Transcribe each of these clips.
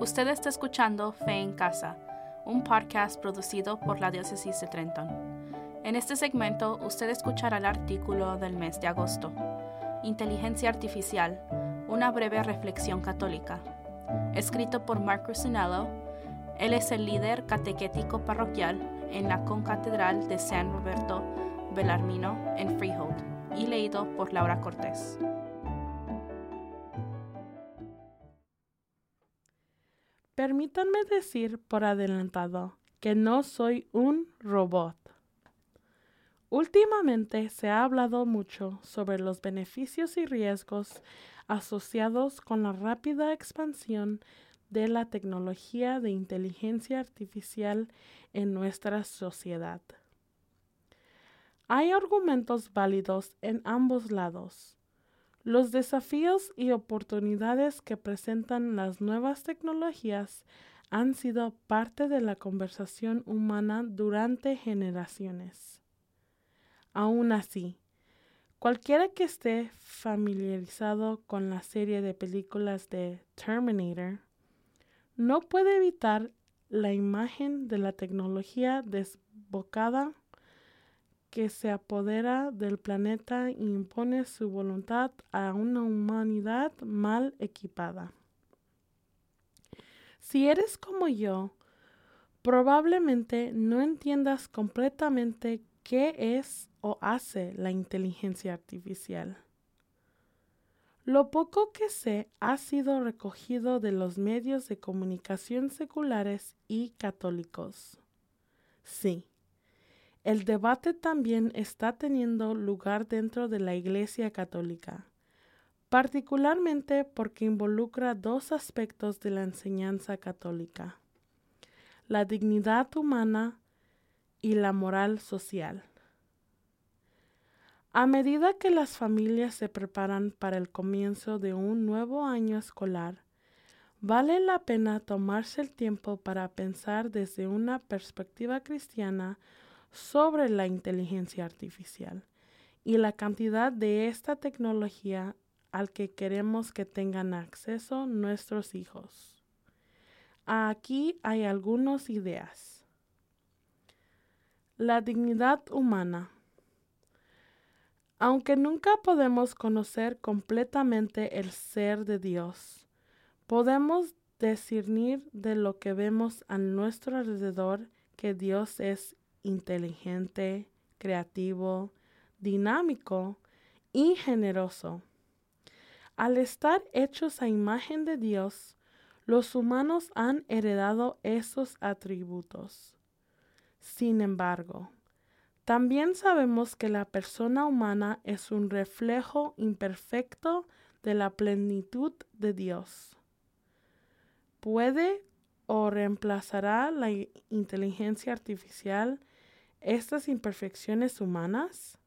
Usted está escuchando Fe en Casa, un podcast producido por la Diócesis de Trenton. En este segmento usted escuchará el artículo del mes de agosto, Inteligencia Artificial, una breve reflexión católica, escrito por Mark Rusinello. Él es el líder catequético parroquial en la concatedral de San Roberto Bellarmino en Freehold y leído por Laura Cortés. Permítanme decir por adelantado que no soy un robot. Últimamente se ha hablado mucho sobre los beneficios y riesgos asociados con la rápida expansión de la tecnología de inteligencia artificial en nuestra sociedad. Hay argumentos válidos en ambos lados. Los desafíos y oportunidades que presentan las nuevas tecnologías han sido parte de la conversación humana durante generaciones. Aún así, cualquiera que esté familiarizado con la serie de películas de Terminator no puede evitar la imagen de la tecnología desbocada que se apodera del planeta e impone su voluntad a una humanidad mal equipada. Si eres como yo, probablemente no entiendas completamente qué es o hace la inteligencia artificial. Lo poco que sé ha sido recogido de los medios de comunicación seculares y católicos. Sí, el debate también está teniendo lugar dentro de la Iglesia Católica, particularmente porque involucra dos aspectos de la enseñanza católica, la dignidad humana y la moral social. A medida que las familias se preparan para el comienzo de un nuevo año escolar, vale la pena tomarse el tiempo para pensar desde una perspectiva cristiana sobre la inteligencia artificial y la cantidad de esta tecnología al que queremos que tengan acceso nuestros hijos. Aquí hay algunas ideas. La dignidad humana. Aunque nunca podemos conocer completamente el ser de Dios, podemos discernir de lo que vemos a nuestro alrededor que Dios es inteligente, creativo, dinámico y generoso. Al estar hechos a imagen de Dios, los humanos han heredado esos atributos. Sin embargo, también sabemos que la persona humana es un reflejo imperfecto de la plenitud de Dios. Puede o reemplazará la inteligencia artificial estas imperfecciones humanas?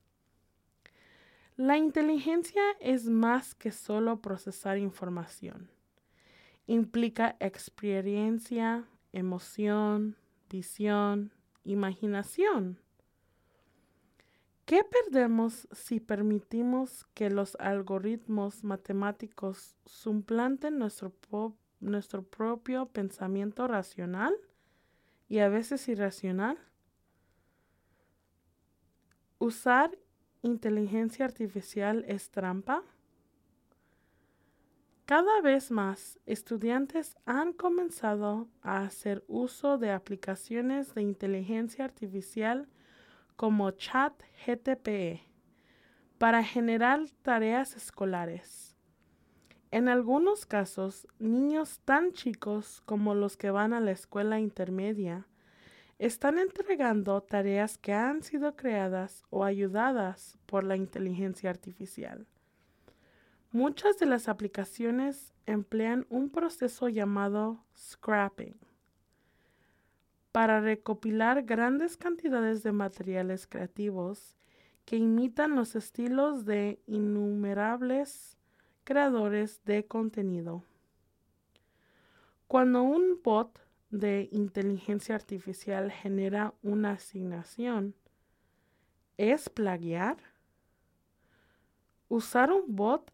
La inteligencia es más que solo procesar información. Implica experiencia, emoción, visión, imaginación. ¿Qué perdemos si permitimos que los algoritmos matemáticos suplanten nuestro, nuestro propio pensamiento racional y a veces irracional? ¿Usar inteligencia artificial es trampa? Cada vez más estudiantes han comenzado a hacer uso de aplicaciones de inteligencia artificial como ChatGTP para generar tareas escolares. En algunos casos, niños tan chicos como los que van a la escuela intermedia están entregando tareas que han sido creadas o ayudadas por la inteligencia artificial. Muchas de las aplicaciones emplean un proceso llamado scrapping para recopilar grandes cantidades de materiales creativos que imitan los estilos de innumerables creadores de contenido. Cuando un bot de inteligencia artificial genera una asignación, ¿es plagiar? Usar un bot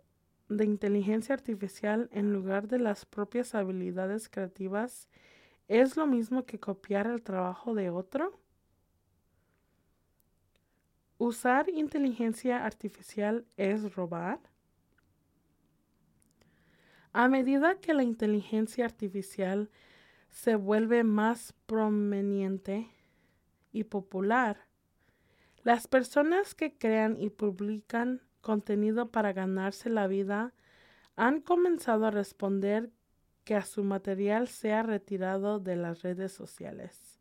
de inteligencia artificial en lugar de las propias habilidades creativas es lo mismo que copiar el trabajo de otro? ¿Usar inteligencia artificial es robar? A medida que la inteligencia artificial se vuelve más prominente y popular, las personas que crean y publican contenido para ganarse la vida han comenzado a responder que a su material sea retirado de las redes sociales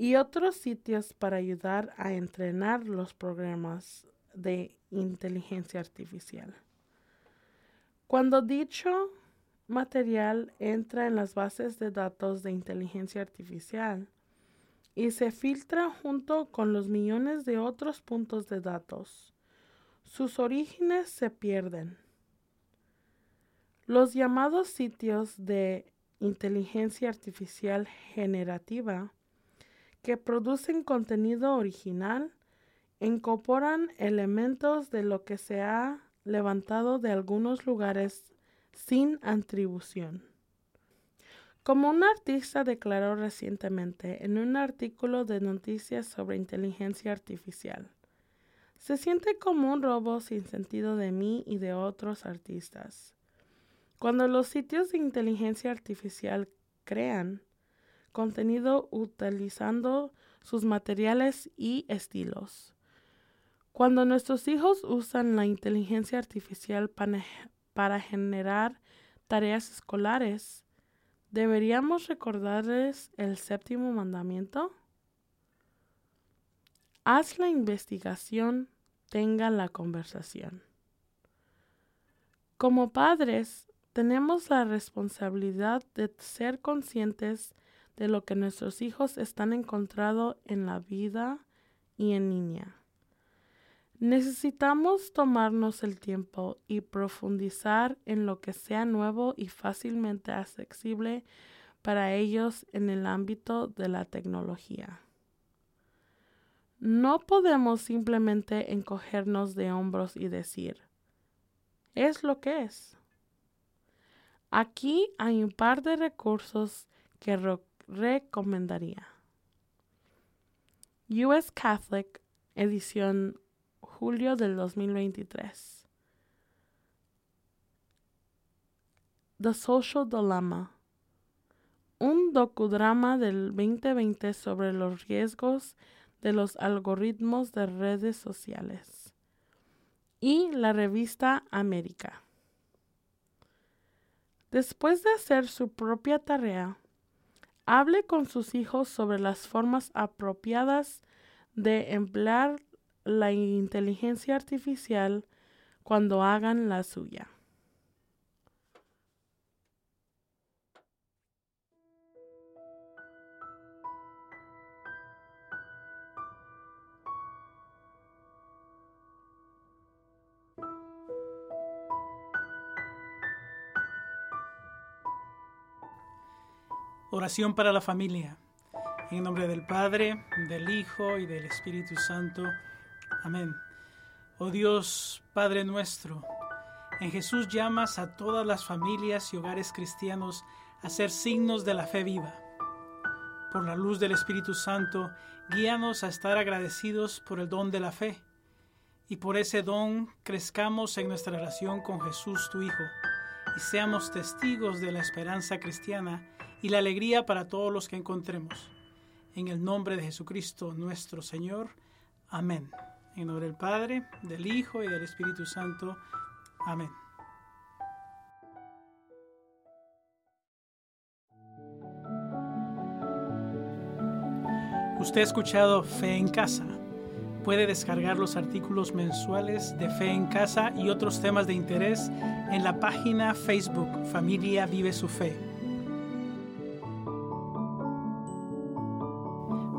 y otros sitios para ayudar a entrenar los programas de inteligencia artificial. Cuando dicho material entra en las bases de datos de inteligencia artificial y se filtra junto con los millones de otros puntos de datos, sus orígenes se pierden. Los llamados sitios de inteligencia artificial generativa que producen contenido original incorporan elementos de lo que se ha levantado de algunos lugares sin atribución. Como un artista declaró recientemente en un artículo de noticias sobre inteligencia artificial, se siente como un robo sin sentido de mí y de otros artistas. Cuando los sitios de inteligencia artificial crean contenido utilizando sus materiales y estilos, cuando nuestros hijos usan la inteligencia artificial para, generar tareas escolares, ¿deberíamos recordarles el séptimo mandamiento? Haz la investigación, tenga la conversación. Como padres, tenemos la responsabilidad de ser conscientes de lo que nuestros hijos están encontrando en la vida y en línea. Necesitamos tomarnos el tiempo y profundizar en lo que sea nuevo y fácilmente accesible para ellos en el ámbito de la tecnología. No podemos simplemente encogernos de hombros y decir, es lo que es. Aquí hay un par de recursos que recomendaría. US Catholic, edición julio del 2023. The Social Dilemma. Un docudrama del 2020 sobre los riesgos de los algoritmos de redes sociales. Y la revista América. Después de hacer su propia tarea, hable con sus hijos sobre las formas apropiadas de emplear la inteligencia artificial cuando hagan la suya. Oración para la familia. En nombre del Padre, del Hijo y del Espíritu Santo. Amén. Oh Dios, Padre nuestro, en Jesús llamas a todas las familias y hogares cristianos a ser signos de la fe viva. Por la luz del Espíritu Santo, guíanos a estar agradecidos por el don de la fe y por ese don crezcamos en nuestra relación con Jesús tu Hijo y seamos testigos de la esperanza cristiana y la alegría para todos los que encontremos. En el nombre de Jesucristo nuestro Señor. Amén. En nombre del Padre, del Hijo y del Espíritu Santo. Amén. Usted ha escuchado Fe en Casa. Puede descargar los artículos mensuales de Fe en Casa y otros temas de interés en la página Facebook Familia Vive su Fe.